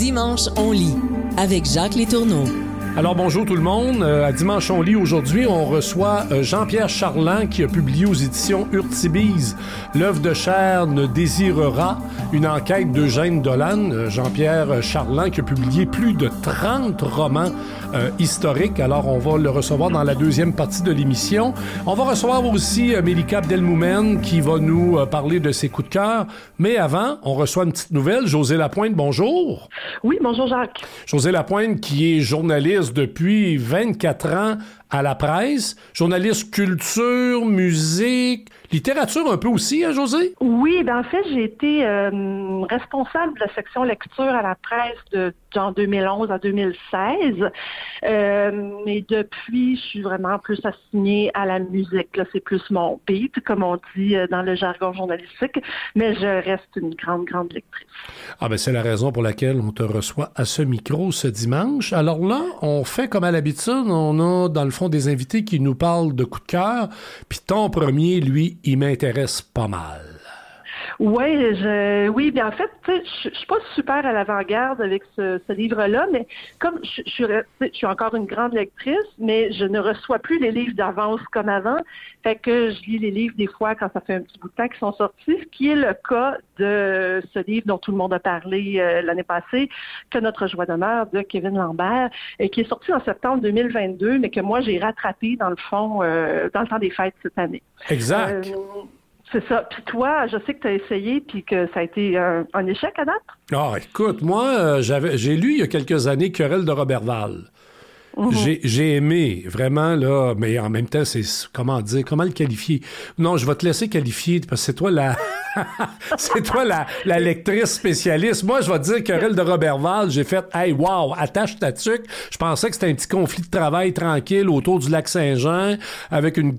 Dimanche, on lit avec Jacques Létourneau. Alors bonjour tout le monde. Euh, à Dimanche on lit aujourd'hui, on reçoit euh, Jean-Pierre Charland qui a publié aux éditions Urtibise L'œuvre de chair ne désirera une enquête d'Eugène Dolan. Euh, Jean-Pierre Charland qui a publié plus de 30 romans historiques. Alors on va le recevoir dans la deuxième partie de l'émission. On va recevoir aussi Mélika Abdelmoumen qui va nous parler de ses coups de cœur. Mais avant, on reçoit une petite nouvelle. José Lapointe, bonjour. Oui, bonjour Jacques. José Lapointe qui est journaliste depuis 24 ans à la presse, journaliste culture, musique, littérature un peu aussi, hein, José? Oui, ben en fait, j'ai été euh, responsable de la section lecture à la presse de en 2011 à 2016. Euh, mais depuis, je suis vraiment plus assignée à la musique. Là, c'est plus mon beat, comme on dit euh, dans le jargon journalistique. Mais je reste une grande, grande lectrice. Ah ben c'est la raison pour laquelle on te reçoit à ce micro ce dimanche. Alors là, on fait comme à l'habitude, on a dans le fond des invités qui nous parlent de coup de cœur. Puis ton premier, lui, il m'intéresse pas mal. Oui, je, oui, bien en fait, je, je suis pas super à l'avant-garde avec ce, livre-là, mais comme je, je, suis encore une grande lectrice, mais je ne reçois plus les livres d'avance comme avant, fait que je lis les livres des fois quand ça fait un petit bout de temps qu'ils sont sortis, ce qui est le cas de ce livre dont tout le monde a parlé euh, l'année passée, que notre joie d'honneur de Kevin Lambert, et qui est sorti en septembre 2022, mais que moi j'ai rattrapé dans le fond euh, dans le temps des fêtes cette année. Exact. Euh, c'est ça. Puis toi, je sais que tu as essayé puis que ça a été un, échec à date. Ah, écoute, moi, euh, j'avais, j'ai lu il y a quelques années Querelle de Robertval. Mhm. J'ai aimé, vraiment, là, mais en même temps, c'est, comment dire, comment le qualifier? Non, je vais te laisser qualifier, parce que c'est toi la, c'est toi la, la, lectrice spécialiste. Moi, je vais te dire Querelle de Robertval, j'ai fait, hey, wow, attache ta tuque. Je pensais que c'était un petit conflit de travail tranquille autour du lac Saint-Jean, avec une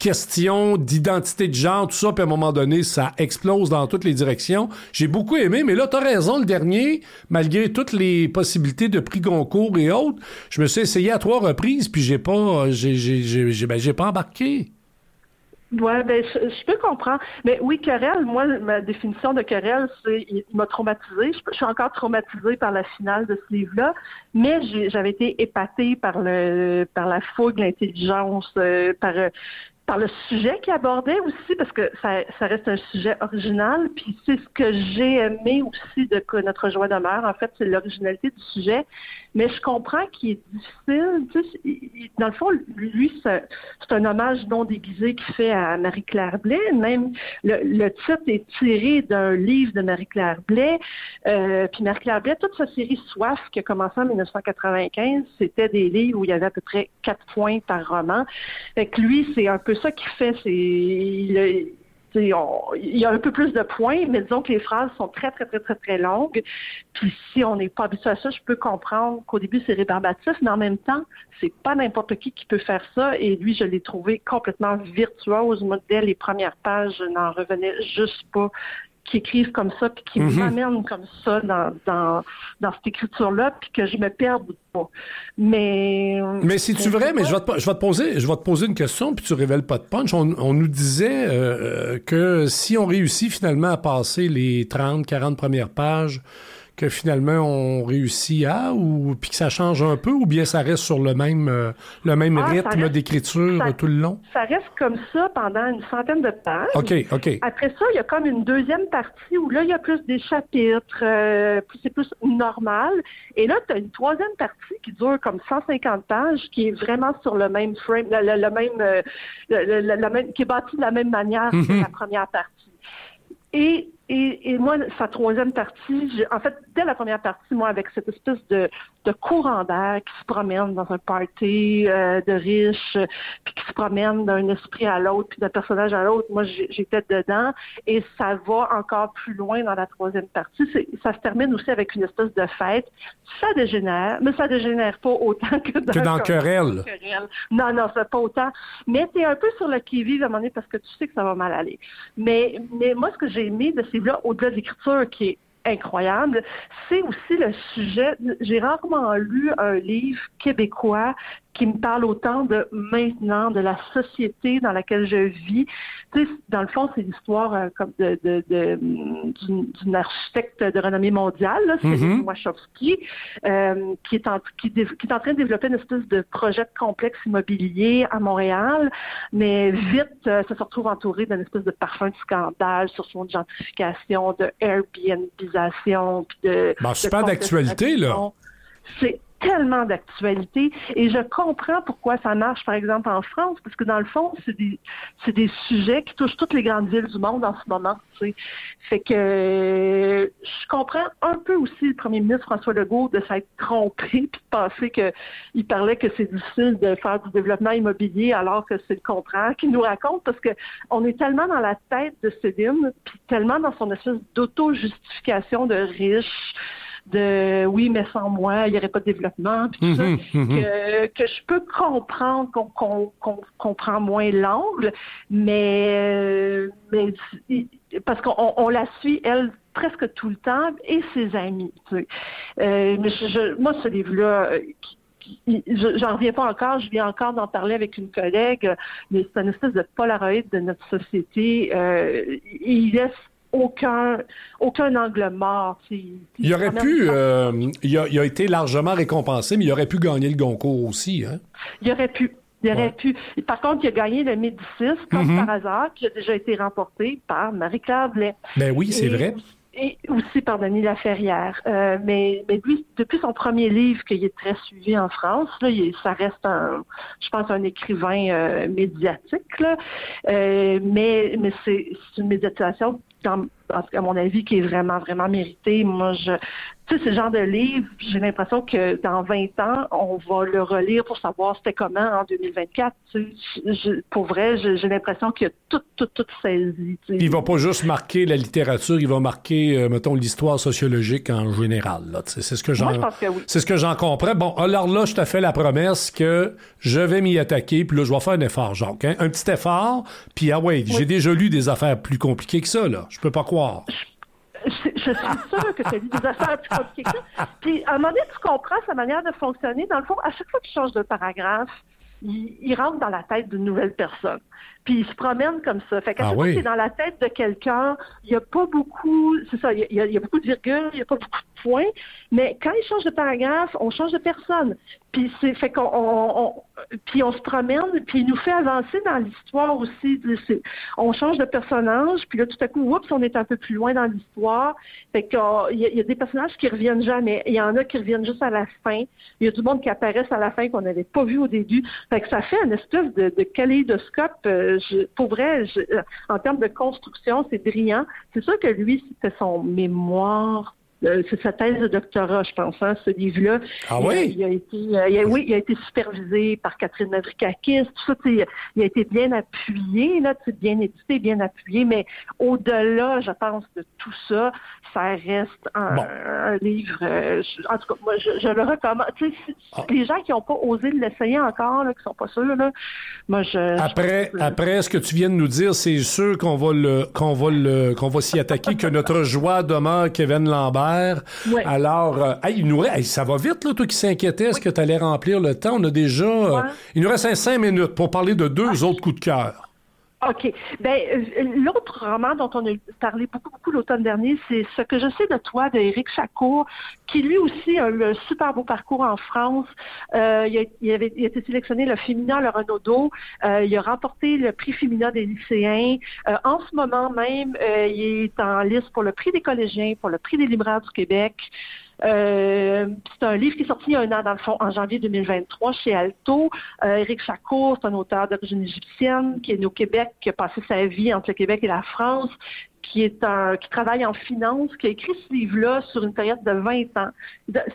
question d'identité de genre, tout ça, puis à un moment donné, ça explose dans toutes les directions. J'ai beaucoup aimé, mais là, t'as raison, le dernier, malgré toutes les possibilités de prix Goncourt et autres, je me suis essayé à trois reprises, puis j'ai pas, j'ai, j'ai, j'ai, ben, j'ai pas embarqué. Ouais, ben je, peux comprendre. Mais oui, querelle, moi, ma définition de querelle, c'est il m'a traumatisé. Je, suis encore traumatisée par la finale de ce livre-là, mais j'avais été épatée par le par la fougue, l'intelligence, euh, par euh, par le sujet qu'il abordait aussi, parce que ça, reste un sujet original. Puis c'est ce que j'ai aimé aussi de notre joie demeure. En fait, c'est l'originalité du sujet. Mais je comprends qu'il est difficile. Tu sais, dans le fond, lui, c'est un hommage non déguisé qu'il fait à Marie-Claire Blais. Même le, titre est tiré d'un livre de Marie-Claire Blais. Euh, puis Marie-Claire Blais, toute sa série Soif qui a commencé en 1995, c'était des livres où il y avait à peu près quatre points par roman. Fait que lui, c'est un peu ça qu'il fait, c'est il, y a un peu plus de points, mais disons que les phrases sont très, très, très, très, très longues. Puis si on n'est pas habitué à ça, je peux comprendre qu'au début, c'est rébarbatif, mais en même temps, c'est pas n'importe qui qui peut faire ça. Et lui, je l'ai trouvé complètement virtuose. Moi, dès les premières pages, je n'en revenais juste pas qui écrivent comme ça, puis qui mhm. m'amènent comme ça dans, dans, dans cette écriture-là, puis que je me perde pas. Mais... Mais si tu vrai, mais je vais, te, je vais, te, poser, je vais te poser une question, puis tu révèles pas de punch. On, on nous disait euh, euh, que si on réussit finalement à passer les 30, 40 premières pages, que finalement on réussit à ou puis que ça change un peu ou bien ça reste sur le même euh, le même ah, rythme d'écriture tout le long? Ça reste comme ça pendant une centaine de pages. OK, OK. Après ça, il y a comme une deuxième partie où là, il y a plus des chapitres, euh, c'est plus normal. Et là, tu as une troisième partie qui dure comme 150 pages, qui est vraiment sur le même frame, le, même, euh, le, même, qui est bâti de la même manière que mm-hmm. la première partie. Et et, et, moi, sa troisième partie, en fait, dès la première partie, moi, avec cette espèce de, de courant d'air qui se promène dans un party euh, de riches, puis qui se promène d'un esprit à l'autre, puis d'un personnage à l'autre, moi, j'étais dedans. Et ça va encore plus loin dans la troisième partie. Ça se termine aussi avec une espèce de fête. Ça dégénère, mais ça dégénère pas autant que dans, que dans Querelle. Non, non, c'est pas autant. Mais c'est un peu sur le qui-vive à un moment donné parce que tu sais que ça va mal aller. Mais, mais moi, ce que j'ai aimé de ces là au-delà de l'écriture qui est incroyable, c'est aussi le sujet. J'ai rarement lu un livre québécois qui me parle autant de maintenant, de la société dans laquelle je vis. Tu sais, dans le fond, c'est l'histoire euh, comme de, de, de d'une architecte de renommée mondiale, là, mm Wachowski, euh, qui, est en, qui, qui, est en train de développer une espèce de projet de complexe immobilier à Montréal, mais vite, euh, ça se retrouve entouré d'une espèce de parfum de scandale sur son gentrification, de Airbnbisation, puis de... Ben, super d'actualité, là. C'est tellement d'actualité et je comprends pourquoi ça marche, par exemple, en France, parce que dans le fond, c'est des, c'est des sujets qui touchent toutes les grandes villes du monde en ce moment. Tu sais. Fait que je comprends un peu aussi le premier ministre François Legault de s'être trompé puis de penser qu'il parlait que c'est difficile de faire du développement immobilier alors que c'est le contraire qu'il nous raconte parce que on est tellement dans la tête de Céline puis tellement dans son espèce d'auto-justification de riche de oui, mais sans moi, il n'y aurait pas de développement, puis tout ça, mhm, mhm. que, que, je peux comprendre qu'on comprend moins l'angle, mais, euh, mais parce qu'on la suit, elle, presque tout le temps, et ses amis. Tu sais. euh, mais je, moi, ce livre-là, j'en reviens pas encore, je viens encore d'en parler avec une collègue, mais c'est une espèce de polaroid de notre société. Euh, il laisse aucun, aucun angle mort. Il aurait pu, euh, il, a, été largement récompensé, mais il aurait pu gagner le Goncourt aussi. Hein? Il aurait pu. Il aurait pu. Par contre, il a gagné le Médicis, comme mm-hmm. par hasard, qui a déjà été remporté par Marie-Claire Blais. Ben oui, c'est vrai. Et aussi par Denis Laferrière. Euh, mais, mais lui, depuis son premier livre, qui est très suivi en France, là, ça reste un, je pense, un écrivain euh, médiatique. Là. mais mais c'est une médiatisation à mon avis, qui est vraiment, vraiment mérité. Moi, je, tu sais, ce genre de livre, j'ai l'impression que dans 20 ans, on va le relire pour savoir c'était comment en 2024. Tu sais, pour vrai, j'ai l'impression qu'il a tout, tout, tout saisi. Tu sais. Il va pas juste marquer la littérature, il va marquer, euh, mettons, l'histoire sociologique en général. Là, tu sais, c'est ce que j'en, c'est ce que j'en comprends. Bon, alors là, je te fais la promesse que je vais m'y attaquer, puis là, je vais faire un effort, Jacques. Hein? Un petit effort, puis ah ouais, j'ai déjà lu des affaires plus compliquées que ça, là. Je peux pas croire. Je, suis sûre que tu as lu des affaires plus compliquées que ça. Puis, à un moment donné, tu comprends sa manière de fonctionner. Dans le fond, à chaque fois qu'il change de paragraphe, il, il, rentre dans la tête d'une nouvelle personne. Puis il se promène comme ça. Fait qu'à ah chaque dans la tête de quelqu'un, il n'y a pas beaucoup, c'est ça, il y, a, il y, a, beaucoup de virgules, il n'y a pas beaucoup de points, mais quand il change de paragraphe, on change de personne. Puis c'est fait qu'on on, puis on se promène, puis il nous fait avancer dans l'histoire aussi. On change de personnage, puis là tout à coup, oups, on est un peu plus loin dans l'histoire. Fait qu'il y, y, a des personnages qui reviennent jamais. Il y en a qui reviennent juste à la fin. Il y a du monde qui apparaissent à la fin qu'on n'avait pas vu au début. Fait que ça fait une espèce de, de kaléidoscope. Euh, pour vrai, euh, en termes de construction, c'est brillant. C'est sûr que lui, c'était son mémoire euh, c'est sa thèse de doctorat, je pense, hein, ce livre-là. Ah oui? Il, a été, euh, oui, il a été supervisé par Catherine Mavrikakis. Tout ça, il a été bien appuyé, là, bien édité, bien appuyé. Mais au-delà, je pense, de tout ça, ça reste un, livre. Euh, en tout cas, moi, je, le recommande. Ah. Les gens qui n'ont pas osé l'essayer encore, là, qui sont pas sûrs, là, moi, je. Après, après, ce que tu viens de nous dire, c'est sûr qu'on va le, qu'on va le, qu'on va s'y attaquer, que notre joie demeure Kevin Lambert. Alors, euh, il nous ça va vite, là, toi qui s'inquiétais, est-ce que tu allais remplir le temps? On a déjà... Euh, il nous reste cinq minutes pour parler de deux autres coups de cœur. OK. Ben, euh, l'autre roman dont on a parlé beaucoup, beaucoup l'automne dernier, c'est Ce que je sais de toi d'Éric Chacour, qui lui aussi a eu un super beau parcours en France. Euh, il, a, avait, il, a, été sélectionné le Féminin, le Renaudot. Euh, il a remporté le prix Féminin des lycéens. Euh, en ce moment même, euh, il est en liste pour le prix des collégiens, pour le prix des libraires du Québec. Euh, c'est un livre qui est sorti il y a un an, dans le fond, en janvier 2023 chez Alto. Euh, Éric Chacour, c'est un auteur d'origine égyptienne qui est né au Québec, qui a passé sa vie entre le Québec et la France, qui est un, qui travaille en finance, qui a écrit ce livre-là sur une période de 20 ans.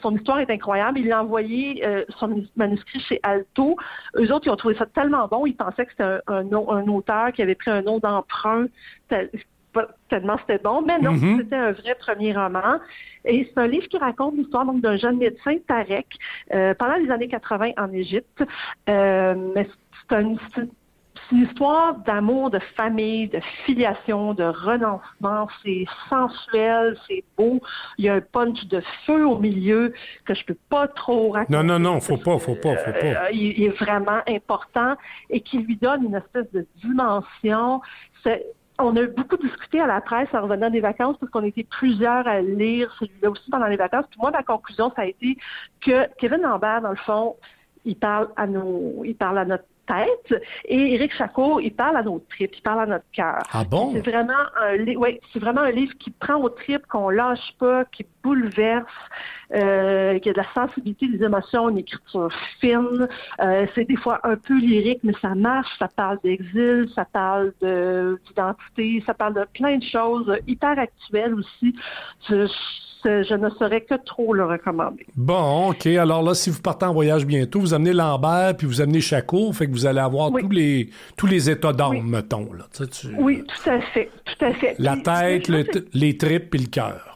Son histoire est incroyable. Il a envoyé euh, son manuscrit chez Alto. Eux autres, ils ont trouvé ça tellement bon. Ils pensaient que c'était un, auteur qui avait pris un nom d'emprunt tellement c'était bon, mais non, mm-hmm. c'était un vrai premier roman. Et c'est un livre qui raconte l'histoire d'un jeune médecin, Tarek, euh, pendant les années 80 en Égypte. Euh, mais c'est un, c'est une histoire d'amour, de famille, de filiation, de renoncement. C'est sensuel, c'est beau. Il y a un punch de feu au milieu que je peux pas trop raconter. Non, non, non, faut pas, faut pas, faut pas. Euh, il, est vraiment important et qui lui donne une espèce de dimension. On a beaucoup discuté à la presse en revenant des vacances parce qu'on était plusieurs à lire celui-là aussi pendant les vacances. Puis moi, ma conclusion, ça a été que Kevin Lambert, dans le fond, il parle à nos, il parle à notre tête. Et Éric Chacot, il parle à nos tripes, il parle à notre cœur. Ah bon? C'est vraiment un ouais, c'est vraiment un livre qui prend aux tripes, qu'on lâche pas, qui bouleverse, euh, qui a de la sensibilité, des émotions, une écriture fine. Euh, c'est des fois un peu lyrique, mais ça marche. Ça parle d'exil, ça parle d'identité, ça parle de plein de choses hyper actuelles aussi. Je, je ne saurais que trop le recommander. Bon, OK. Alors là, si vous partez en voyage bientôt, vous amenez Lambert puis vous amenez Chaco, fait que vous allez avoir tous les tous les états d'âme, mettons. Là. Oui, tout à fait. Tout à fait. La tête, les tripes et le cœur.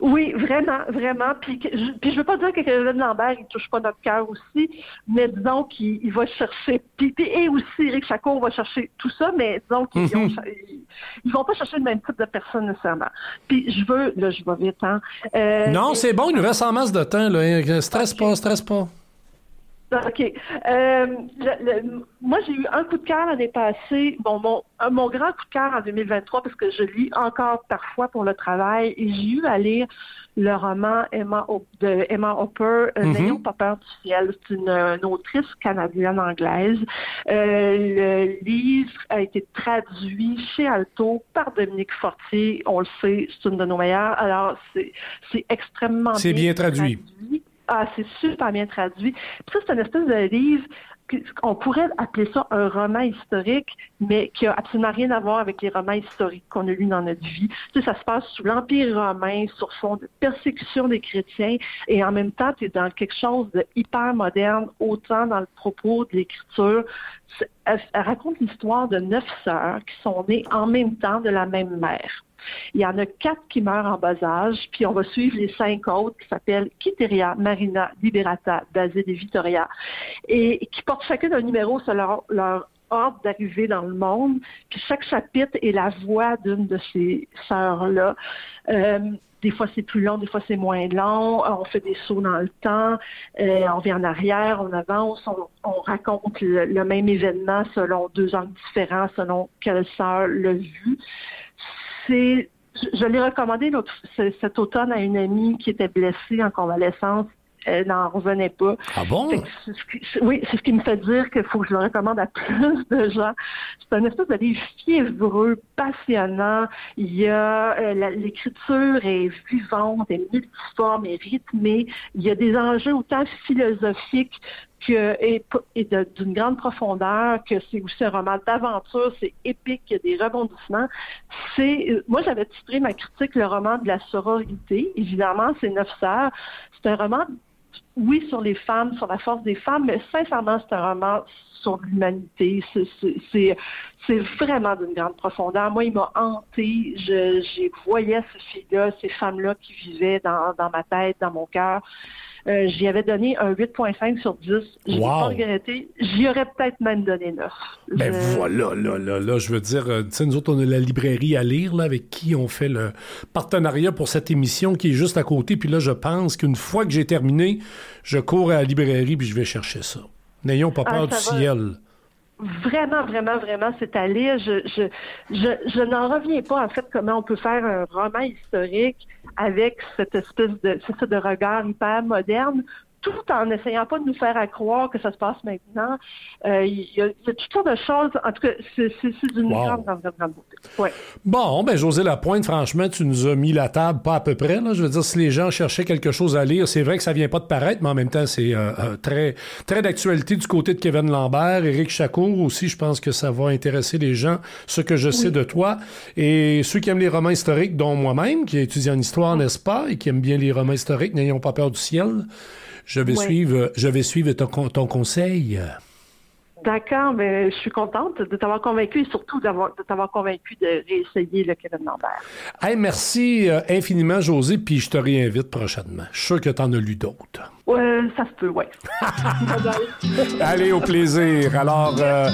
Oui, vraiment, vraiment. Puis, je, puis je veux pas dire que Kevin Lambert, il touche pas notre cœur aussi, mais disons qu'il va chercher, puis, et aussi Eric Chacour va chercher tout ça, mais disons qu'ils mm ils, vont pas chercher le même type de personne nécessairement. Puis je veux, là, je vais vite, hein. Euh, non, c'est bon, il nous reste en masse de temps, là. Stresse pas, stresse pas. OK. Euh, moi, j'ai eu un coup de cœur l'année passée. Bon, mon, mon grand coup de cœur en 2023, parce que je lis encore parfois pour le travail, et j'ai eu à lire le roman Emma, de Emma Hopper, euh. N'ayons pas peur du ciel. C'est une, autrice canadienne-anglaise. Euh, le livre a été traduit chez Alto par Dominique Fortier. On le sait, c'est une de nos meilleures. Alors, c'est extrêmement bien, bien traduit. Ah, c'est super bien traduit. Ça, c'est une espèce de livre on pourrait appeler ça un roman historique, mais qui a absolument rien à voir avec les romans historiques qu'on a lus dans notre vie. Tu sais, ça se passe sous l'Empire romain, sur fond de persécution des chrétiens, et en même temps, tu es dans quelque chose de hyper moderne, autant dans le propos de l'écriture. Elle raconte l'histoire de neuf sœurs qui sont nées en même temps de la même mère. Il y en a quatre qui meurent en bas âge, puis on va suivre les cinq autres qui s'appellent Kiteria, Marina, Liberata, Basile et Vittoria, et qui portent chacun un numéro selon leur ordre d'arrivée dans le monde. Puis chaque chapitre est la voix d'une de ces sœurs-là. Euh, des fois c'est plus long, des fois c'est moins long. On fait des sauts dans le temps, euh, on vient en arrière, on avance, on, raconte le, même événement selon deux angles différents, selon quelle sœur l'a vu je, l'ai recommandé cet automne à une amie qui était blessée en convalescence. Elle n'en revenait pas. Ah bon? oui, c'est ce qui me fait dire qu'il faut que je le recommande à plus de gens. C'est un espèce de livre fiévreux, passionnant. Il y a euh, l'écriture est vivante, est multiforme, est rythmée. Il y a des enjeux autant philosophiques que, et, d'une grande profondeur, que c'est aussi un roman d'aventure, c'est épique, il y a des rebondissements. C'est, moi, j'avais titré ma critique le roman de la sororité. Évidemment, c'est Neuf sœurs. C'est un roman, oui, sur les femmes, sur la force des femmes, mais sincèrement, c'est un roman sur l'humanité. C'est vraiment d'une grande profondeur. Moi, il m'a hanté. Je, voyais ces filles-là, ces femmes-là qui vivaient dans, dans ma tête, dans mon cœur. Euh, j'y avais donné un 8.5 sur 10. Je pas regretté. J'y aurais peut-être même donné 9. Ben voilà, là, là, là, je veux dire, euh, tu sais, nous autres, on a la librairie à lire, là, avec qui on fait le partenariat pour cette émission qui est juste à côté. Puis là, je pense qu'une fois que j'ai terminé, je cours à la librairie puis je vais chercher ça. N'ayons pas ah, peur du ciel vraiment, vraiment, vraiment, lire. Je, je, je, je n'en reviens pas, en fait, comment on peut faire un roman historique avec cette espèce de, de regard hyper moderne tout en essayant pas de nous faire croire que ça se passe maintenant. Euh, il, y a, toutes sortes de choses. En tout cas, c'est d'une grande, grande, grande, beauté. Ouais. Bon, ben José Lapointe, franchement, tu nous as mis la table pas à peu près. Là. Je veux dire, si les gens cherchaient quelque chose à lire, c'est vrai que ça vient pas de paraître, mais en même temps, c'est euh, euh, très, très d'actualité du côté de Kevin Lambert. Éric Chacour aussi, je pense que ça va intéresser les gens, ce que je sais de toi. Et ceux qui aiment les romans historiques, dont moi-même, qui étudie en histoire, n'est-ce pas, et qui aiment bien les romans historiques, n'ayons pas peur du ciel. Je vais suivre, je vais suivre ton, ton conseil. D'accord, mais je suis contente de t'avoir convaincu et surtout d'avoir, de t'avoir convaincu de réessayer le Kevin Lambert. Hey, merci euh, infiniment, José, puis je te réinvite prochainement. Je suis sûr que tu en as lu d'autres. Ouais, ça se peut, ouais. Allez, au plaisir. Alors, euh,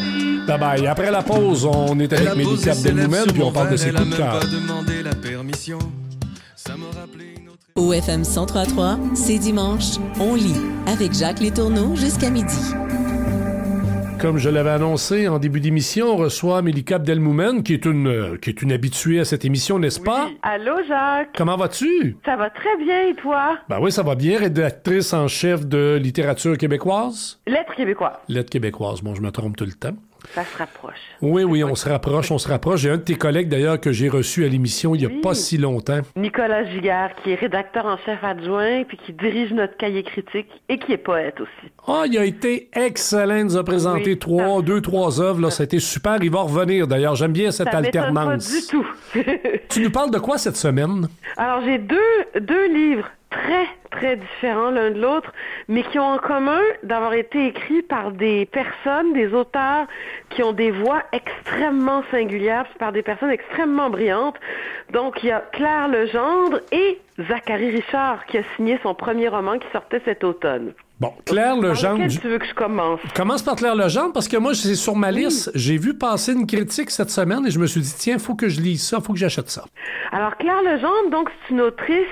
bye bye. Après la pause, on est avec Mélissa Abdelmoumen, puis on parle de ses coups de cœur. Au FM 1033, c'est dimanche, on lit avec Jacques Létourneau jusqu'à midi. Comme je l'avais annoncé en début d'émission, on reçoit Mélika Abdelmoumen, qui est une euh, qui est une habituée à cette émission, n'est-ce pas? Allô, Jacques? Comment vas-tu? Ça va très bien, et toi? Ben oui, ça va bien. Rédactrice en chef de littérature québécoise? Lettres québécoises. Lettres québécoises. Bon, je me trompe tout le temps. Ça se rapproche. Oui, oui, on se rapproche, on se rapproche. J'ai un de tes collègues d'ailleurs que j'ai reçu à l'émission il n'y a Oui. pas si longtemps. Nicolas Giguère, qui est rédacteur en chef adjoint, puis qui dirige notre cahier critique et qui est poète aussi. Ah, il a été excellent. Il nous a présenté Oui, trois, deux, trois œuvres. Là, ça a été super. Il va revenir d'ailleurs. J'aime bien cette Ça m'étonne pas alternance. du tout. Tu nous parles de quoi cette semaine? Alors, j'ai deux, deux livres très, très différents l'un de l'autre, mais qui ont en commun d'avoir été écrits par des personnes, des auteurs qui ont des voix extrêmement singulières, par des personnes extrêmement brillantes. Donc, il y a Claire Legendre et Zachary Richard, qui a signé son premier roman qui sortait cet automne. Bon, Claire Legendre. tu veux que je commence? Commence par Claire Legendre parce que moi, c'est sur ma liste. J'ai vu passer une critique cette semaine et je me suis dit, tiens, faut que je lise ça, faut que j'achète ça. Alors Claire Legendre, donc c'est une autrice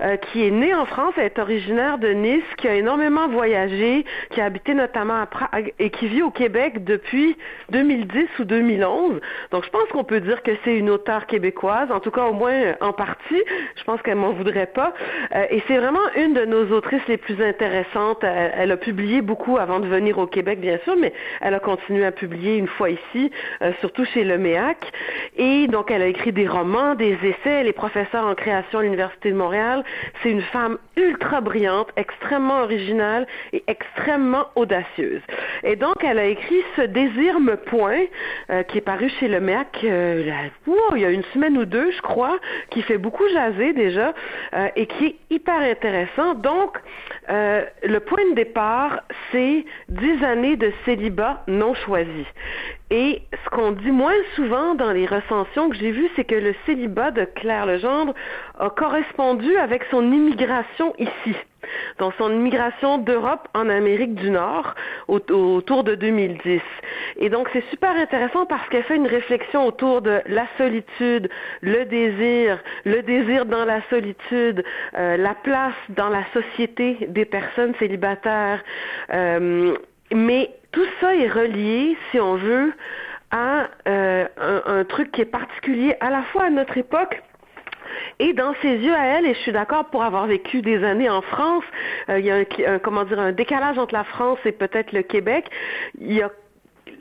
euh, qui est née en France, elle est originaire de Nice, qui a énormément voyagé, qui a habité notamment à Prague et qui vit au Québec depuis 2010 ou 2011. Donc je pense qu'on peut dire que c'est une auteure québécoise, en tout cas au moins euh, en partie. Je pense qu'elle m'en voudrait pas. Euh, et c'est vraiment une de nos autrices les plus intéressantes. Elle, a publié beaucoup avant de venir au Québec, bien sûr, mais elle a continué à publier une fois ici, euh, surtout chez Le Méac. Et donc, elle a écrit des romans, des essais. Elle est professeure en création à l'Université de Montréal. C'est une femme ultra brillante, extrêmement originale et extrêmement audacieuse. Et donc, elle a écrit Ce désir me point, euh, qui est paru chez Le Méac euh, wow, il y a une semaine ou deux, je crois, qui fait beaucoup jaser déjà euh, et qui est hyper intéressant. Donc, euh, le point de départ, c'est dix années de célibat non choisi. Et ce qu'on dit moins souvent dans les recensions que j'ai vues, c'est que le célibat de Claire Legendre a correspondu avec son immigration ici. Donc son immigration d'Europe en Amérique du Nord au- autour de 2010. Et donc c'est super intéressant parce qu'elle fait une réflexion autour de la solitude, le désir, le désir dans la solitude, euh, la place dans la société des personnes célibataires. Euh, mais tout ça est relié, si on veut, à euh, un, truc qui est particulier à la fois à notre époque, et dans ses yeux à elle, et je suis d'accord pour avoir vécu des années en France, euh, il y a un, comment dire un décalage entre la France et peut-être le Québec.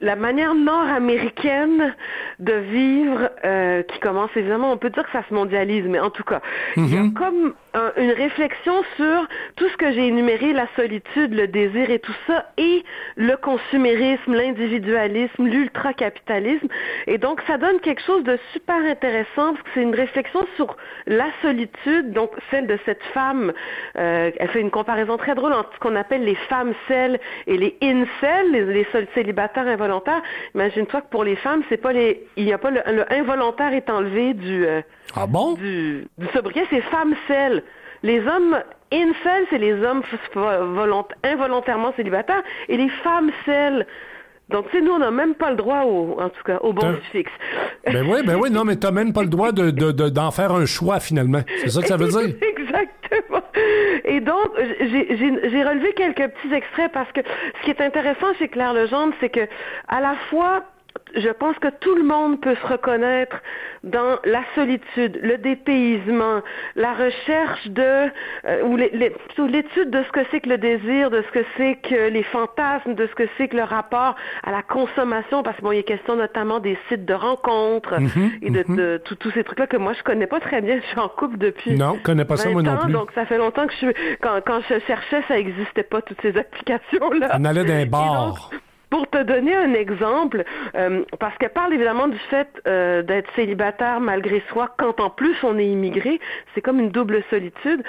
La manière nord-américaine de vivre euh, qui commence évidemment, on peut dire que ça se mondialise, mais en tout cas, il y a comme un- une réflexion sur tout ce que j'ai énuméré, la solitude, le désir et tout ça, et le consumérisme, l'individualisme, l'ultracapitalisme. Et donc, ça donne quelque chose de super intéressant, parce que c'est une réflexion sur la solitude, donc celle de cette femme. Euh, elle fait une comparaison très drôle entre ce qu'on appelle les femmes celles et les incels, les, les sol- célibataires Imagine-toi que pour les femmes, c'est pas les, il n'y a pas le, le involontaire est enlevé du, euh, Ah bon? du, du sobriquet, c'est femmes celles. Les hommes incels, c'est les hommes involontairement célibataires, et les femmes celles. Donc, tu sais, nous, on n'a même pas le droit, au, en tout cas, au bon T'as- fixe. Ben oui, ben oui, non, mais t'as même pas le droit de, de- de- d'en faire un choix finalement. C'est ça que ça veut dire? Exactement. Et donc, j'ai relevé quelques petits extraits parce que ce qui est intéressant chez Claire Legendre, c'est que à la fois, je pense que tout le monde peut se reconnaître dans la solitude, le dépaysement, la recherche de, euh, ou l'étude de ce que c'est que le désir, de ce que c'est que les fantasmes, de ce que c'est que le rapport à la consommation, parce que bon, il est question notamment des sites de rencontres et de, de tous tous ces trucs-là que moi je connais pas très bien. Je suis en couple depuis Non, je connais pas ça, 20 moi non plus. donc ça fait longtemps que je suis. Quand, quand je cherchais, ça existait pas toutes ces applications-là. On allait d'un bar. Pour te donner un exemple, euh, parce qu'elle parle évidemment du fait euh, d'être célibataire malgré soi quand en plus on est immigré, c'est comme une double solitude.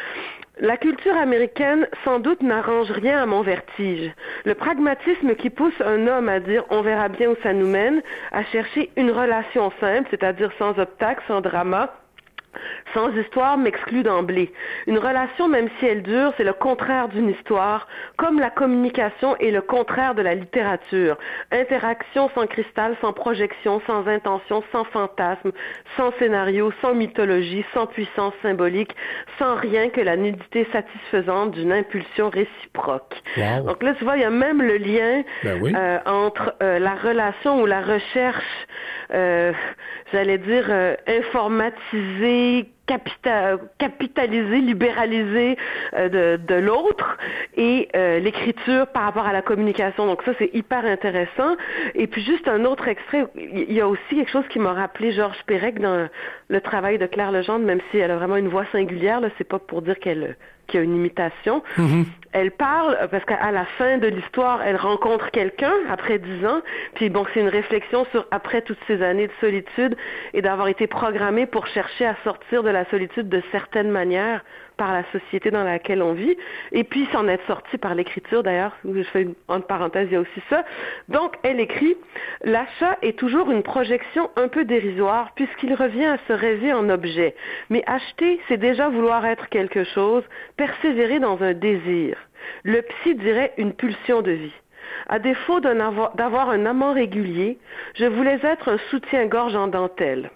La culture américaine, sans doute, n'arrange rien à mon vertige. Le pragmatisme qui pousse un homme à dire on verra bien où ça nous mène, à chercher une relation simple, c'est-à-dire sans obstacle, sans drama, sans histoire m'exclut d'emblée. Une relation, même si elle dure, c'est le contraire d'une histoire, comme la communication est le contraire de la littérature. Interaction sans cristal, sans projection, sans intention, sans fantasme, sans scénario, sans mythologie, sans puissance symbolique, sans rien que la nudité satisfaisante d'une impulsion réciproque. Donc là, tu vois, il y a même le lien ben euh, entre euh, la relation ou la recherche, euh, j'allais dire, informatisée capitaliser, libéraliser euh, de, l'autre et euh, l'écriture par rapport à la communication. Donc ça, c'est hyper intéressant. Et puis juste un autre extrait, il y a aussi quelque chose qui m'a rappelé Georges Perec dans le travail de Claire Legendre, même si elle a vraiment une voix singulière, là, c'est pas pour dire qu'elle qu'il y a une imitation. Mm-hmm. Elle parle parce qu'à la fin de l'histoire, elle rencontre quelqu'un après dix ans. Puis bon, c'est une réflexion sur après toutes ces années de solitude et d'avoir été programmée pour chercher à sortir de la solitude de certaines manières par la société dans laquelle on vit, et puis s'en être sorti par l'écriture d'ailleurs, je fais une entre parenthèse, il y a aussi ça. Donc, elle écrit, l'achat est toujours une projection un peu dérisoire puisqu'il revient à se rêver en objet. Mais acheter, c'est déjà vouloir être quelque chose, persévérer dans un désir. Le psy dirait une pulsion de vie. À défaut d'avoir un amant régulier, je voulais être un soutien-gorge en dentelle.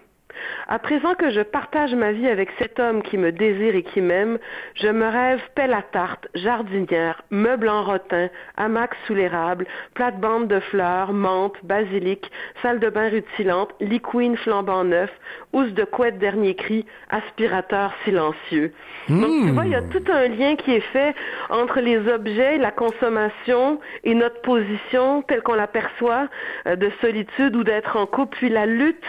À présent que je partage ma vie avec cet homme qui me désire et qui m'aime, je me rêve pelle à tarte, jardinière, meuble en rotin, hamac sous l'érable, plate-bande de fleurs, menthe, basilic, salle de bain rutilante, lit flambant neuf, housse de couette dernier cri, aspirateur silencieux. Donc tu vois, il y a tout un lien qui est fait entre les objets, la consommation et notre position telle qu'on l'aperçoit euh, de solitude ou d'être en couple, puis la lutte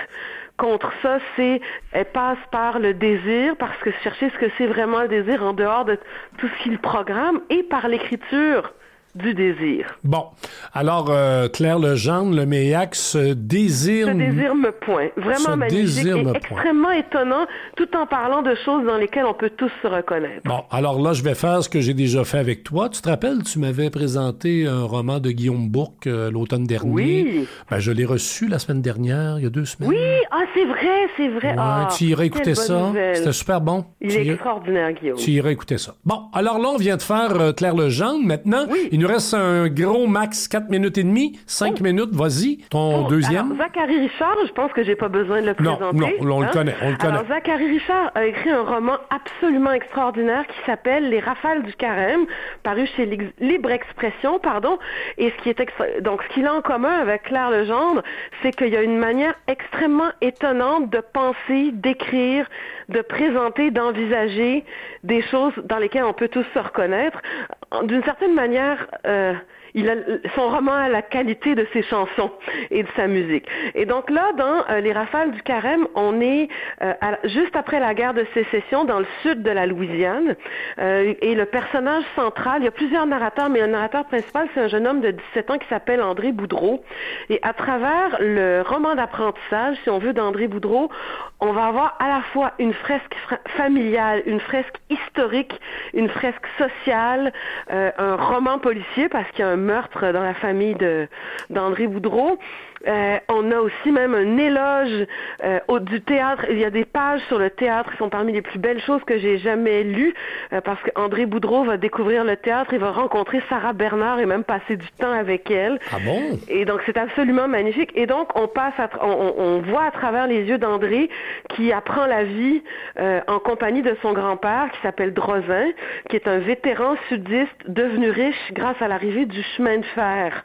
contre ça, c'est elle passe par le désir, parce que chercher ce que c'est vraiment le désir en dehors de tout ce qu'il programme, et par l'écriture du désir. Bon. Alors, euh, Claire Legendre, le Meillac, ce désir... Ce désir me point. Vraiment magnifique et extrêmement étonnant, tout en parlant de choses dans lesquelles on peut tous se reconnaître. Bon, alors là, je vais faire ce que j'ai déjà fait avec toi. Tu te rappelles, tu m'avais présenté un roman de Guillaume Bourque euh, l'automne dernier. Oui. Ben, je l'ai reçu la semaine dernière, il y a deux semaines. Oui, ah, c'est vrai, c'est vrai. ah, tu irais écouter ça. C'était super bon. Il est extraordinaire, Guillaume. Tu irais écouter ça. Bon, alors là, on vient de faire euh, Claire Legendre. Maintenant, oui. Il nous reste un gros max 4 minutes et demie, 5 oh. minutes, vas-y, ton oh, deuxième. Zachary Richard, je pense que j'ai pas besoin de le présenter. Non, non, on le hein? connaît, on le connaît. Alors, Zachary Richard a écrit un roman absolument extraordinaire qui s'appelle Les Rafales du Carême, paru chez Libre Expression, pardon. Et ce qui est donc ce qu'il a en commun avec Claire Legendre, c'est qu'il y a une manière extrêmement étonnante de penser, d'écrire, de présenter, d'envisager des choses dans lesquelles on peut tous se reconnaître. D'une certaine manière, euh, son roman a la qualité de ses chansons et de sa musique. Et donc là, dans euh, Les Rafales du Carême, on est euh, juste après la guerre de sécession dans le sud de la Louisiane. Et le personnage central, il y a plusieurs narrateurs, mais un narrateur principal, c'est un jeune homme de 17 ans qui s'appelle André Boudreau. Et à travers le roman d'apprentissage, si on veut, d'André Boudreau, on va avoir à la fois une fresque familiale, une fresque historique, une fresque sociale, un roman policier parce qu'il y a un meurtre dans la famille d'André Boudreau. Euh, on a aussi même un éloge euh, au, du théâtre. Il y a des pages sur le théâtre qui sont parmi les plus belles choses que j'ai jamais lues euh, parce qu'André Boudreau va découvrir le théâtre, il va rencontrer Sarah Bernard et même passer du temps avec elle. Ah bon? Et donc c'est absolument magnifique. Et donc on passe, on, on, voit à travers les yeux d'André qui apprend la vie en compagnie de son grand-père qui s'appelle Drozin, qui est un vétéran sudiste devenu riche grâce à l'arrivée du chemin de fer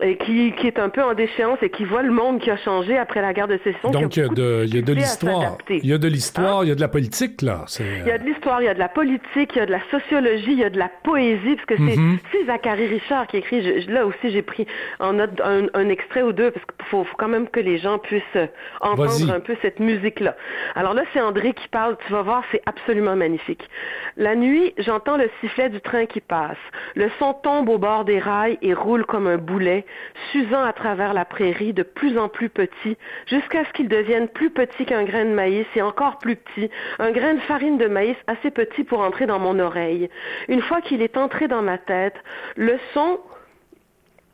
et qui, qui est un peu en déchéance et qui voit le monde qui a changé après la guerre de sécession. Donc il y, a de, il y a de l'histoire. Il y a de l'histoire, il y a de la politique, là. Il y a de l'histoire, il y a de la politique, il y a de la sociologie, il y a de la poésie, parce que c'est mm-hmm. Zachary Richard qui écrit. là aussi, j'ai pris en note un, extrait ou deux, parce qu'il faut, faut, quand même que les gens puissent entendre un peu cette musique-là. Alors là, c'est André qui parle, tu vas voir, c'est absolument magnifique. La nuit, j'entends le sifflet du train qui passe. Le son tombe au bord des rails et roule comme un boulet, s'usant à travers la prairie de plus en plus petit, jusqu'à ce qu'il devienne plus petit qu'un grain de maïs et encore plus petit, un grain de farine de maïs assez petit pour entrer dans mon oreille. Une fois qu'il est entré dans ma tête, le son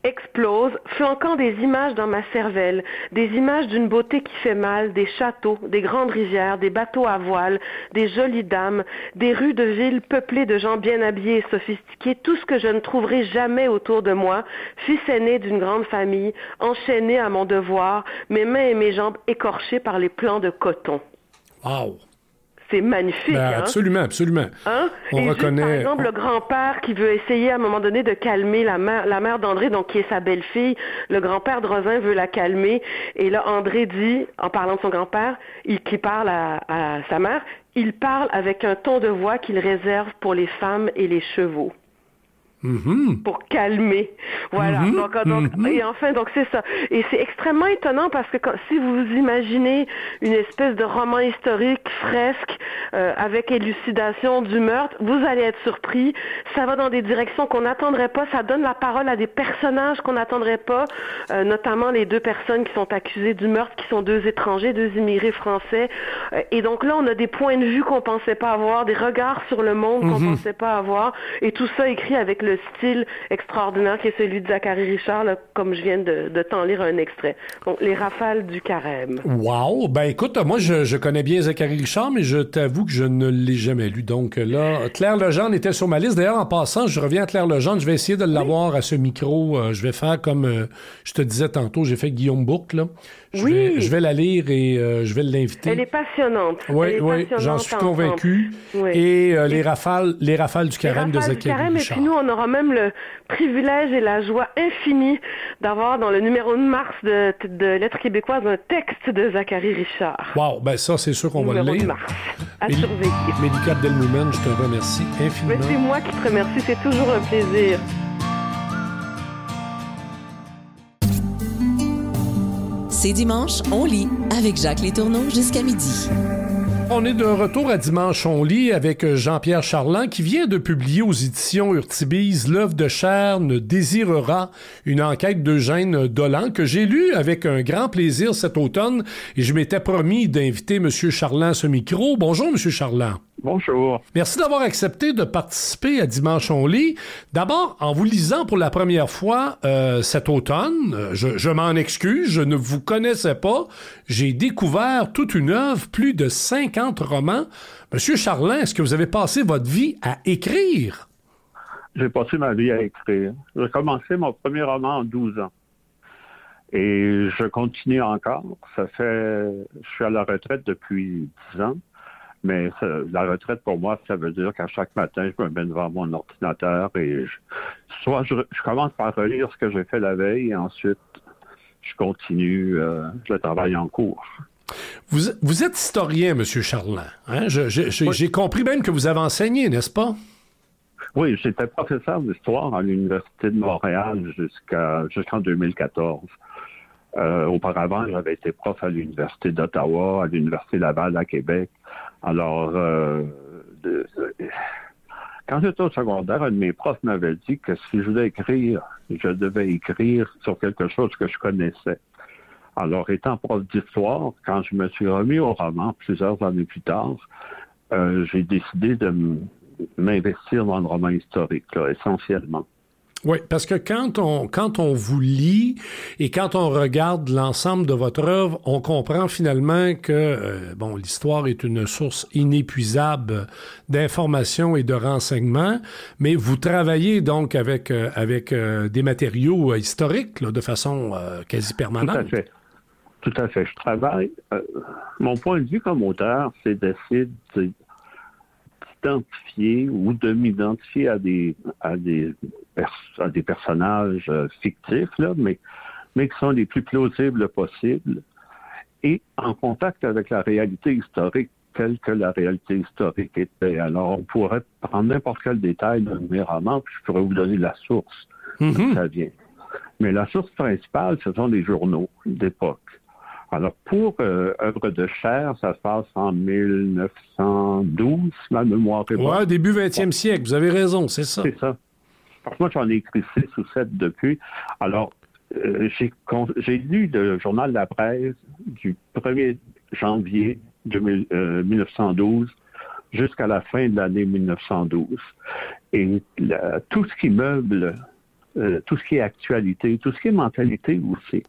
explose, flanquant des images dans ma cervelle, des images d'une beauté qui fait mal, des châteaux, des grandes rivières, des bateaux à voile, des jolies dames, des rues de villes peuplées de gens bien habillés et sophistiqués, tout ce que je ne trouverai jamais autour de moi, fils aîné d'une grande famille, enchaîné à mon devoir, mes mains et mes jambes écorchées par les plans de coton. Wow c'est magnifique. Ben, hein? Absolument, absolument. Hein? On reconnaît. par exemple, le grand-père qui veut essayer à un moment donné de calmer la mère, la mère d'André, donc qui est sa belle-fille. Le grand-père de Rosin veut la calmer. Et là, André dit, en parlant de son grand-père, il, qui parle à, à sa mère, il parle avec un ton de voix qu'il réserve pour les femmes et les chevaux. Mm-hmm. pour calmer. Voilà. Mm-hmm. Donc, donc Mm-hmm. et enfin, donc c'est ça. Et c'est extrêmement étonnant parce que quand, si vous imaginez une espèce de roman historique fresque euh, avec élucidation du meurtre, vous allez être surpris. Ça va dans des directions qu'on n'attendrait pas. Ça donne la parole à des personnages qu'on n'attendrait pas, euh, notamment les deux personnes qui sont accusées du meurtre, qui sont deux étrangers, deux immigrés français. Euh, et donc là, on a des points de vue qu'on pensait pas avoir, des regards sur le monde qu'on pensait pas avoir, et tout ça écrit avec le style extraordinaire qui est celui de Zachary Richard, là, comme je viens de, de t'en lire un extrait. Donc, les rafales du carême. Wow! Ben écoute, moi je, je connais bien Zachary Richard, mais je t'avoue que je ne l'ai jamais lu. Donc là, Claire Legendre était sur ma liste. D'ailleurs, en passant, je reviens à Claire Legendre. Je vais essayer de l'avoir à ce micro. Euh, je vais faire comme euh, je te disais tantôt, j'ai fait Guillaume Bourque, là. Je, Oui. vais, je vais la lire et euh, je vais l'inviter. Elle est passionnante. Oui, oui, j'en suis convaincu. Oui. Et euh, les rafales, les rafales du Les carême de rafales du Zachary carême, et puis nous, on aura même le privilège et la joie infinie d'avoir dans le numéro de mars de, de Lettres québécoises un texte de Zachary Richard. Wow, ben ça, c'est sûr qu'on va le numéro de lire. mars. À surveiller. Mélika Abdelmoumen, je te remercie infiniment. c'est moi qui te remercie, c'est toujours un plaisir. C'est dimanche, on lit avec Jacques Létourneau jusqu'à midi. On est de retour à Dimanche on lit avec Jean-Pierre Charland qui vient de publier aux éditions Urtibise L'œuvre de chair ne désirera, une enquête d'Eugène Dolan que j'ai lu avec un grand plaisir cet automne et je m'étais promis d'inviter M. Charland à ce micro. Bonjour M. Charland. Bonjour. Merci d'avoir accepté de participer à Dimanche on lit. D'abord, en vous lisant pour la première fois euh, cet automne, euh, je, je m'en excuse, je ne vous connaissais pas. J'ai découvert toute une œuvre, plus de 50 romans. Monsieur Charlin, est-ce que vous avez passé votre vie à écrire? J'ai passé ma vie à écrire. J'ai commencé mon premier roman en 12 ans. Et je continue encore. Ça fait, je suis à la retraite depuis 10 ans. Mais la retraite, pour moi, ça veut dire qu'à chaque matin, je me mets devant mon ordinateur et soit je, je commence par relire ce que j'ai fait la veille et ensuite, je continue euh, le travail en cours. Vous, vous êtes historien, Monsieur Charlin. Hein? J'ai Oui. compris même que vous avez enseigné, n'est-ce pas? Oui, j'étais professeur d'histoire à l'Université de Montréal jusqu'en 2014. Euh, auparavant, j'avais été prof à l'Université d'Ottawa, à l'Université Laval à Québec. Alors, euh, de- quand j'étais au secondaire, un de mes profs m'avait dit que si je voulais écrire, je devais écrire sur quelque chose que je connaissais. Alors, étant prof d'histoire, quand je me suis remis au roman plusieurs années plus tard, euh, j'ai décidé de m'investir dans le roman historique, là, essentiellement. Oui, parce que quand on, quand on vous lit et quand on regarde l'ensemble de votre œuvre, on comprend finalement que euh, bon, l'histoire est une source inépuisable d'informations et de renseignements, mais vous travaillez donc avec, euh, avec euh, des matériaux historiques là, de façon quasi Tout permanente. à fait. Tout à fait. Je travaille. mon point de vue comme auteur, c'est d'essayer de- d'identifier ou de m'identifier à des à des pers- des personnages euh, fictifs là, mais mais qui sont les plus plausibles possibles et en contact avec la réalité historique telle que la réalité historique était. Alors, on pourrait prendre n'importe quel détail de mes romans, puis je pourrais vous donner la source Mhm. ça vient. Mais la source principale, ce sont les journaux d'époque. Alors, pour euh, œuvre de chair, ça se passe en 1912, si ma mémoire est bonne. Ouais, début 20e siècle, vous avez raison, c'est ça. C'est ça. Moi, j'en ai écrit six ou sept depuis. Alors, euh, j'ai lu le journal de la presse du 1er janvier 1912 jusqu'à la fin de l'année 1912. Et tout ce qui meuble, euh, tout ce qui est actualité, tout ce qui est mentalité aussi,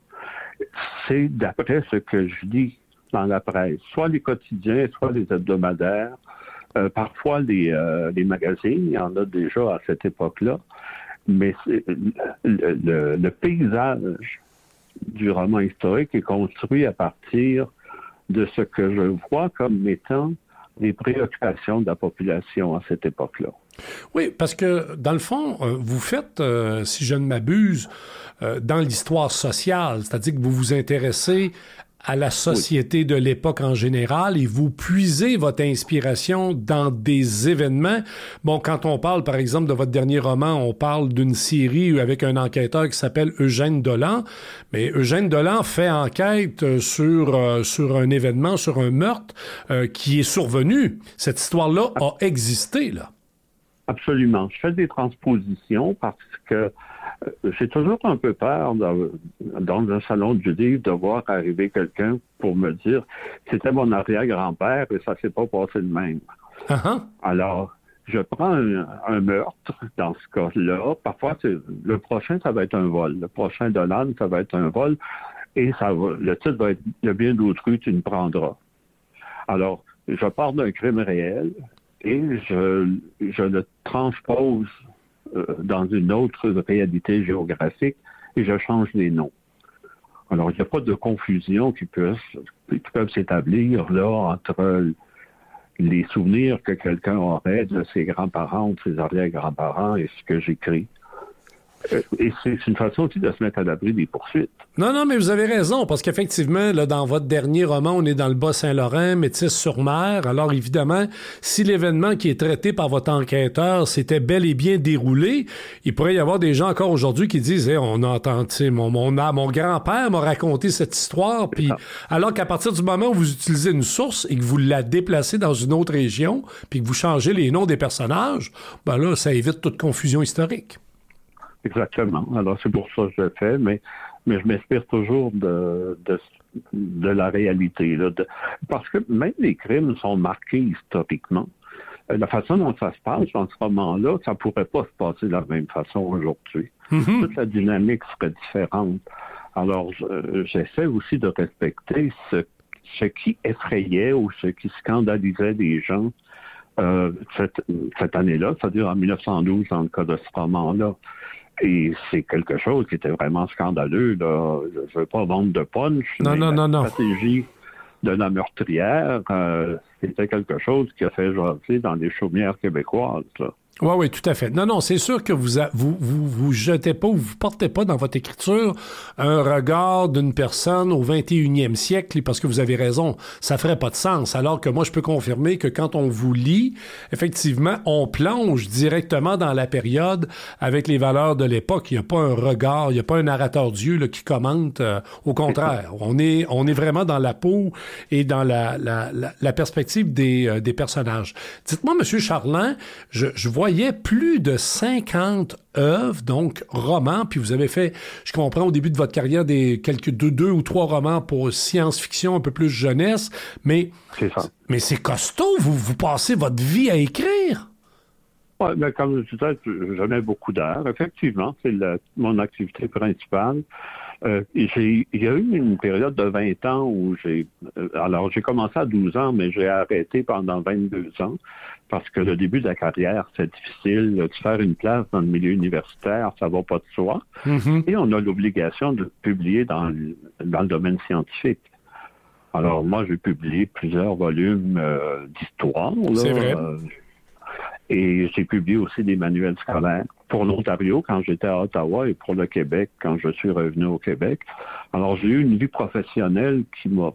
c'est d'après ce que je lis dans la presse, soit les quotidiens, soit les hebdomadaires, euh, parfois les, euh, les, magazines, il y en a déjà à cette époque-là, mais le, le, paysage du roman historique est construit à partir de ce que je vois comme étant les préoccupations de la population à cette époque-là. Oui, parce que dans le fond, euh, vous faites, euh, si je ne m'abuse, euh, dans l'histoire sociale, c'est-à-dire que vous vous intéressez à la société de l'époque en général et vous puisez votre inspiration dans des événements. Bon, quand on parle, par exemple, de votre dernier roman, on parle d'une série avec un enquêteur qui s'appelle Eugène Dolan, mais Eugène Dolan fait enquête euh, sur, euh, sur un événement, sur un meurtre euh, qui est survenu. Cette histoire-là a existé, là. Absolument. Je fais des transpositions parce que j'ai toujours un peu peur dans, un salon du livre de voir arriver quelqu'un pour me dire c'était mon arrière-grand-père et ça s'est pas passé de même. Uh-huh. Alors, je prends un, meurtre dans ce cas-là. Parfois, le prochain, ça va être un vol. Le prochain de l'âne, ça va être un vol. Et ça le titre va être a bien d'autres rues, tu ne prendras. Alors, je pars d'un crime réel et je, je le transpose euh, dans une autre réalité géographique et je change les noms. Alors, il n'y a pas de confusion qui peut, qui peuvent s'établir là entre les souvenirs que quelqu'un aurait de ses grands-parents ou de ses arrière-grands-parents et ce que j'écris. Et c'est une façon aussi de se mettre à l'abri des poursuites. Non, non, mais vous avez raison, parce qu'effectivement, là, dans votre dernier roman, on est dans le Bas-Saint-Laurent, Métis-sur-Mer. Alors, évidemment, si l'événement qui est traité par votre enquêteur s'était bel et bien déroulé, il pourrait y avoir des gens encore aujourd'hui qui disent on a entendu, mon, mon, mon grand-père m'a raconté cette histoire, puis alors qu'à partir du moment où vous utilisez une source et que vous la déplacez dans une autre région, puis que vous changez les noms des personnages, ben là, ça évite toute confusion historique. Exactement. Alors, c'est pour ça que je le fais, mais, mais je m'inspire toujours de, de, de, la réalité. Là, parce que même les crimes sont marqués historiquement. Euh, la façon dont ça se passe dans ce moment-là, ça pourrait pas se passer de la même façon aujourd'hui. Mm-hmm. Toute la dynamique serait différente. Alors, j'essaie aussi de respecter ce, ce qui effrayait ou ce qui scandalisait les gens euh, cette, cette année-là, c'est-à-dire en 1912 dans le cas de ce roman-là. Et c'est quelque chose qui était vraiment scandaleux. Là. Je ne veux pas vendre de punch. Non, non, non, non. stratégie de la meurtrière, euh, c'était quelque chose qui a fait jaser dans les chaumières québécoises. Oui, oui, tout à fait. Non, non, c'est sûr que vous, vous, vous, vous jetez pas ou vous portez pas dans votre écriture un regard d'une personne au 21e siècle, parce que vous avez raison, ça ferait pas de sens. Alors que moi, je peux confirmer que quand on vous lit, effectivement, on plonge directement dans la période avec les valeurs de l'époque. Il n'y a pas un regard, il n'y a pas un narrateur Dieu là, qui commente. Euh, au contraire, on est, on est vraiment dans la peau et dans la, la, la, perspective des, euh, des personnages. Dites-moi, Monsieur Charlin, je, je vois voyais plus de 50 œuvres, donc romans, puis vous avez fait, je comprends au début de votre carrière, des quelques deux, deux ou trois romans pour science-fiction, un peu plus jeunesse, mais c'est Mais c'est costaud, vous, vous passez votre vie à écrire. Oui, mais comme je disais, j'en ai beaucoup d'heures. Effectivement, c'est mon activité principale. Euh, il y a eu une période de 20 ans où j'ai... Euh, alors, j'ai commencé à 12 ans, mais j'ai arrêté pendant 22 ans parce que le début de la carrière, c'est difficile. De faire une place dans le milieu universitaire, ça va pas de soi. Mm-hmm. Et on a l'obligation de publier dans le, dans le domaine scientifique. Alors, moi, j'ai publié plusieurs volumes euh, d'histoire. C'est vrai. et j'ai publié aussi des manuels scolaires pour l'Ontario quand j'étais à Ottawa et pour le Québec quand je suis revenu au Québec. Alors j'ai eu une vie professionnelle qui m'a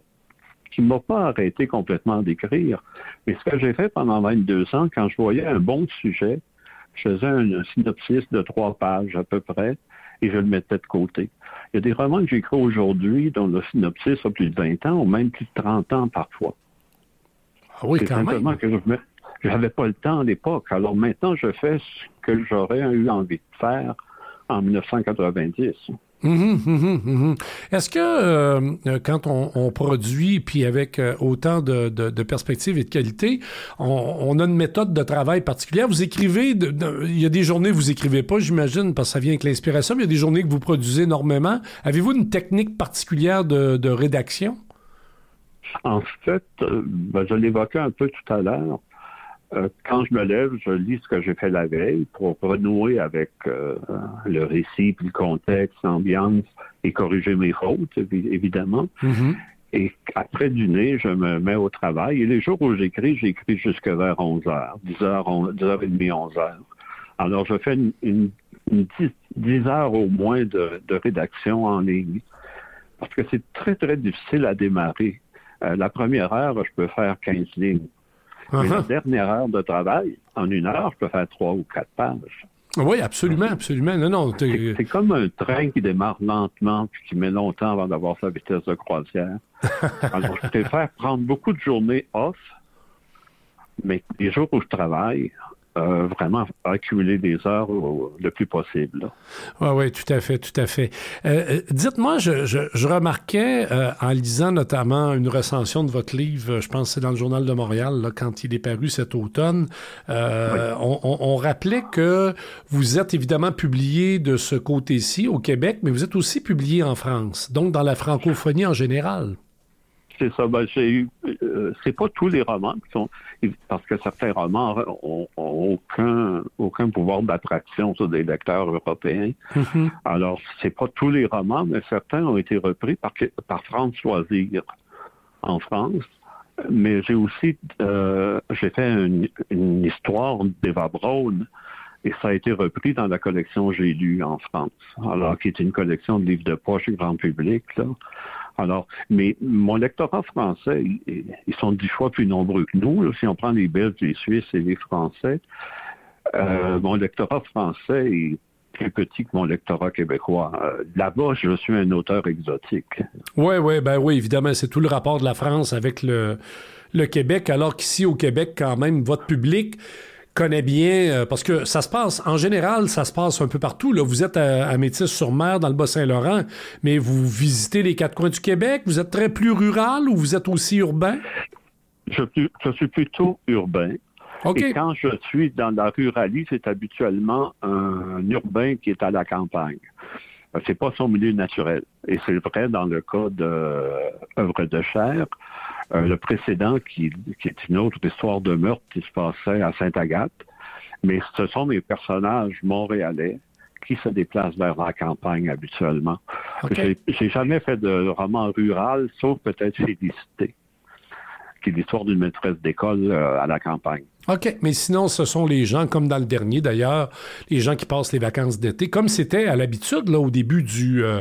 qui m'a pas arrêté complètement d'écrire. Mais ce que j'ai fait pendant 22 ans, quand je voyais un bon sujet, je faisais un, synopsis de trois pages à peu près et je le mettais de côté. Il y a des romans que j'écris aujourd'hui dont le synopsis a plus de 20 ans ou même plus de 30 ans parfois. Ah oui, quand même. Que je J'avais pas le temps à l'époque. Alors maintenant, je fais ce que j'aurais eu envie de faire en 1990. Mhm, mhm, mhm. Est-ce que euh, quand on, produit, puis avec euh, autant de, perspectives et de qualité, on, a une méthode de travail particulière? Vous écrivez, il y a des journées où vous écrivez pas, j'imagine, parce que ça vient avec l'inspiration, mais il y a des journées que vous produisez énormément. Avez-vous une technique particulière de, rédaction? En fait, euh, ben, je l'évoquais un peu tout à l'heure. Euh, quand je me lève, je lis ce que j'ai fait la veille pour renouer avec euh, le récit, puis le contexte, l'ambiance et corriger mes fautes, évidemment. Mm-hmm. Et après dîner, je me mets au travail. Et les jours où j'écris, j'écris jusqu'à vers 11 h 10 h 10 h 30 11 h Alors, je fais une, 10, heures au moins de, rédaction en ligne. Parce que c'est très, très difficile à démarrer. Euh, la première heure, je peux faire 15 lignes. Mais la uh-huh. dernière heure de travail, en une heure, je peux faire trois ou quatre pages. Oui, absolument, absolument. Non, non. C'est comme un train qui démarre lentement puis qui met longtemps avant d'avoir sa vitesse de croisière. Alors, je préfère prendre beaucoup de journées off, mais les jours où je travaille, euh, vraiment accumuler des heures le plus possible. Oui, oui, tout à fait, tout à fait. Euh, euh, dites-moi, je, remarquais en lisant notamment une recension de votre livre, je pense que c'est dans le Journal de Montréal, quand il est paru cet automne, on, rappelait que vous êtes évidemment publié de ce côté-ci au Québec, mais vous êtes aussi publié en France, donc dans la francophonie en général. C'est ça. Ben, c'est pas tous les romans qui sont parce que certains romans ont, aucun, aucun pouvoir d'attraction sur des lecteurs européens. Mm-hmm. Alors, c'est pas tous les romans, mais certains ont été repris par, par France Loisir en France. Mais j'ai aussi euh, j'ai fait une, histoire d'Eva Braun et ça a été repris dans la collection J'ai lu en France, alors qui est une collection de livres de poche grand public. Là. Alors, mais mon lectorat français, ils, sont dix fois plus nombreux que nous. si on prend les Belges, les Suisses et les Français, euh, mon lectorat français est plus petit que mon lectorat québécois. Euh, là-bas, je suis un auteur exotique. Oui, oui, ben oui, évidemment, c'est tout le rapport de la France avec le, le Québec, alors qu'ici au Québec, quand même, votre public, connaît bien, euh, parce que ça se passe, en général, ça se passe un peu partout. Là. Vous êtes à, Métis-sur-Mer, dans le Bas-Saint-Laurent, mais vous visitez les quatre coins du Québec. Vous êtes très plus rural ou vous êtes aussi urbain? Je, suis plutôt urbain. Et quand je suis dans la ruralité, c'est habituellement un urbain qui est à la campagne. C'est pas son milieu naturel. Et c'est vrai dans le cas d'œuvre de chair. Euh, le précédent, qui, est une autre histoire de meurtre qui se passait à Sainte-Agathe. Mais ce sont des personnages montréalais qui se déplacent vers la campagne habituellement. J'ai jamais fait de roman rural, sauf peut-être Félicité, qui est l'histoire d'une maîtresse d'école euh, à la campagne. OK, mais sinon, ce sont les gens, comme dans le dernier d'ailleurs, les gens qui passent les vacances d'été, comme c'était à l'habitude là au début du, euh,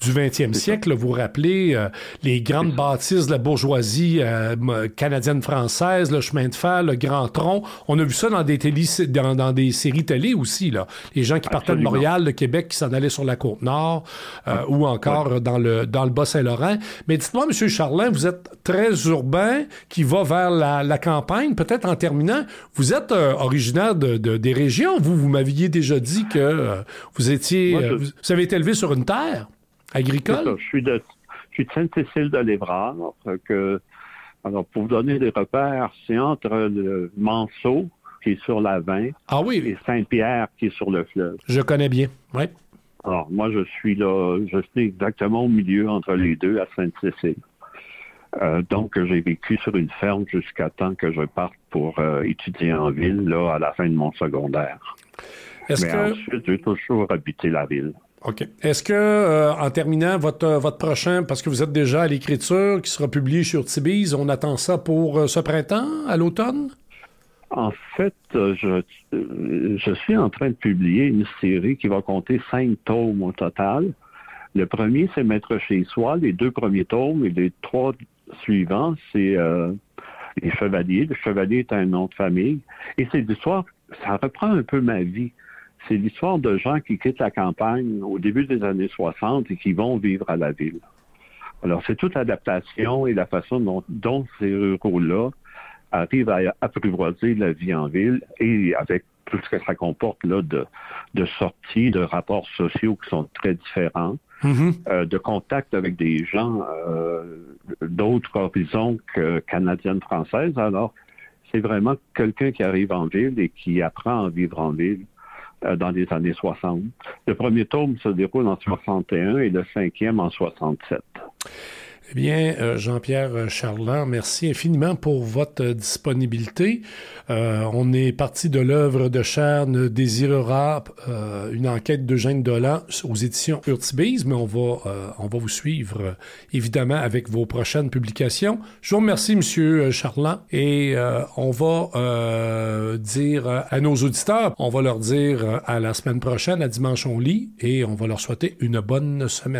du 20e siècle. vous vous rappelez euh, les grandes bâtisses de la bourgeoisie euh, canadienne-française, le chemin de fer, le Grand Tronc. On a vu ça dans des, télé, dans, dans, des séries télé aussi. Là. Les gens qui partaient de Montréal, de Québec, qui s'en allaient sur la Côte-Nord ou encore dans le, dans le Bas-Saint-Laurent. Mais dites-moi, M. Charlin, vous êtes très urbain, qui va vers la, la campagne, peut-être en terminant vous êtes euh, originaire de, des régions. Vous, vous m'aviez déjà dit que euh, vous étiez, euh, vous avez été élevé sur une terre agricole? je suis de, je suis de Sainte-Cécile de l'Évrard. Que, alors, pour vous donner des repères, c'est entre le Manceau, qui est sur la Vin, ah oui. et Saint-Pierre, qui est sur le fleuve. Je connais bien, oui. Alors, moi, je suis là, je suis exactement au milieu entre les deux, à Sainte-Cécile. Euh, donc, j'ai vécu sur une ferme jusqu'à temps que je parte pour euh, étudier en ville, là, à la fin de mon secondaire. Est-ce Mais que... ensuite, j'ai toujours habité la ville. OK. Est-ce que, euh, en terminant, votre, votre prochain, parce que vous êtes déjà à l'écriture, qui sera publié sur Tibise, on attend ça pour ce printemps, à l'automne? En fait, je, je suis en train de publier une série qui va compter cinq tomes au total. Le premier, c'est Mettre chez soi, les deux premiers tomes, et les trois suivant, c'est euh, les Chevaliers. Le Chevalier est un nom de famille. Et c'est l'histoire, ça reprend un peu ma vie. C'est l'histoire de gens qui quittent la campagne au début des années 60 et qui vont vivre à la ville. Alors, c'est toute l'adaptation et la façon dont, ces ruraux-là arrive à apprivoiser la vie en ville et avec tout ce que ça comporte là de, de sorties, de rapports sociaux qui sont très différents, Mhm. euh, de contact avec des gens euh, d'autres horizons que canadiennes françaises. Alors, c'est vraiment quelqu'un qui arrive en ville et qui apprend à vivre en ville euh, dans les années 60. Le premier tome se déroule en 61 et le cinquième en 67. Eh bien, euh, Jean-Pierre Charland, merci infiniment pour votre euh, disponibilité. Euh, on est parti de l'œuvre de Cherne désirera euh, une enquête d'Eugène Dolan aux éditions Urtibise, mais on va, euh, on va vous suivre euh, évidemment avec vos prochaines publications. Je vous remercie, Monsieur Charland, et euh, on va euh, dire à nos auditeurs, on va leur dire à la semaine prochaine, à dimanche on lit, et on va leur souhaiter une bonne semaine.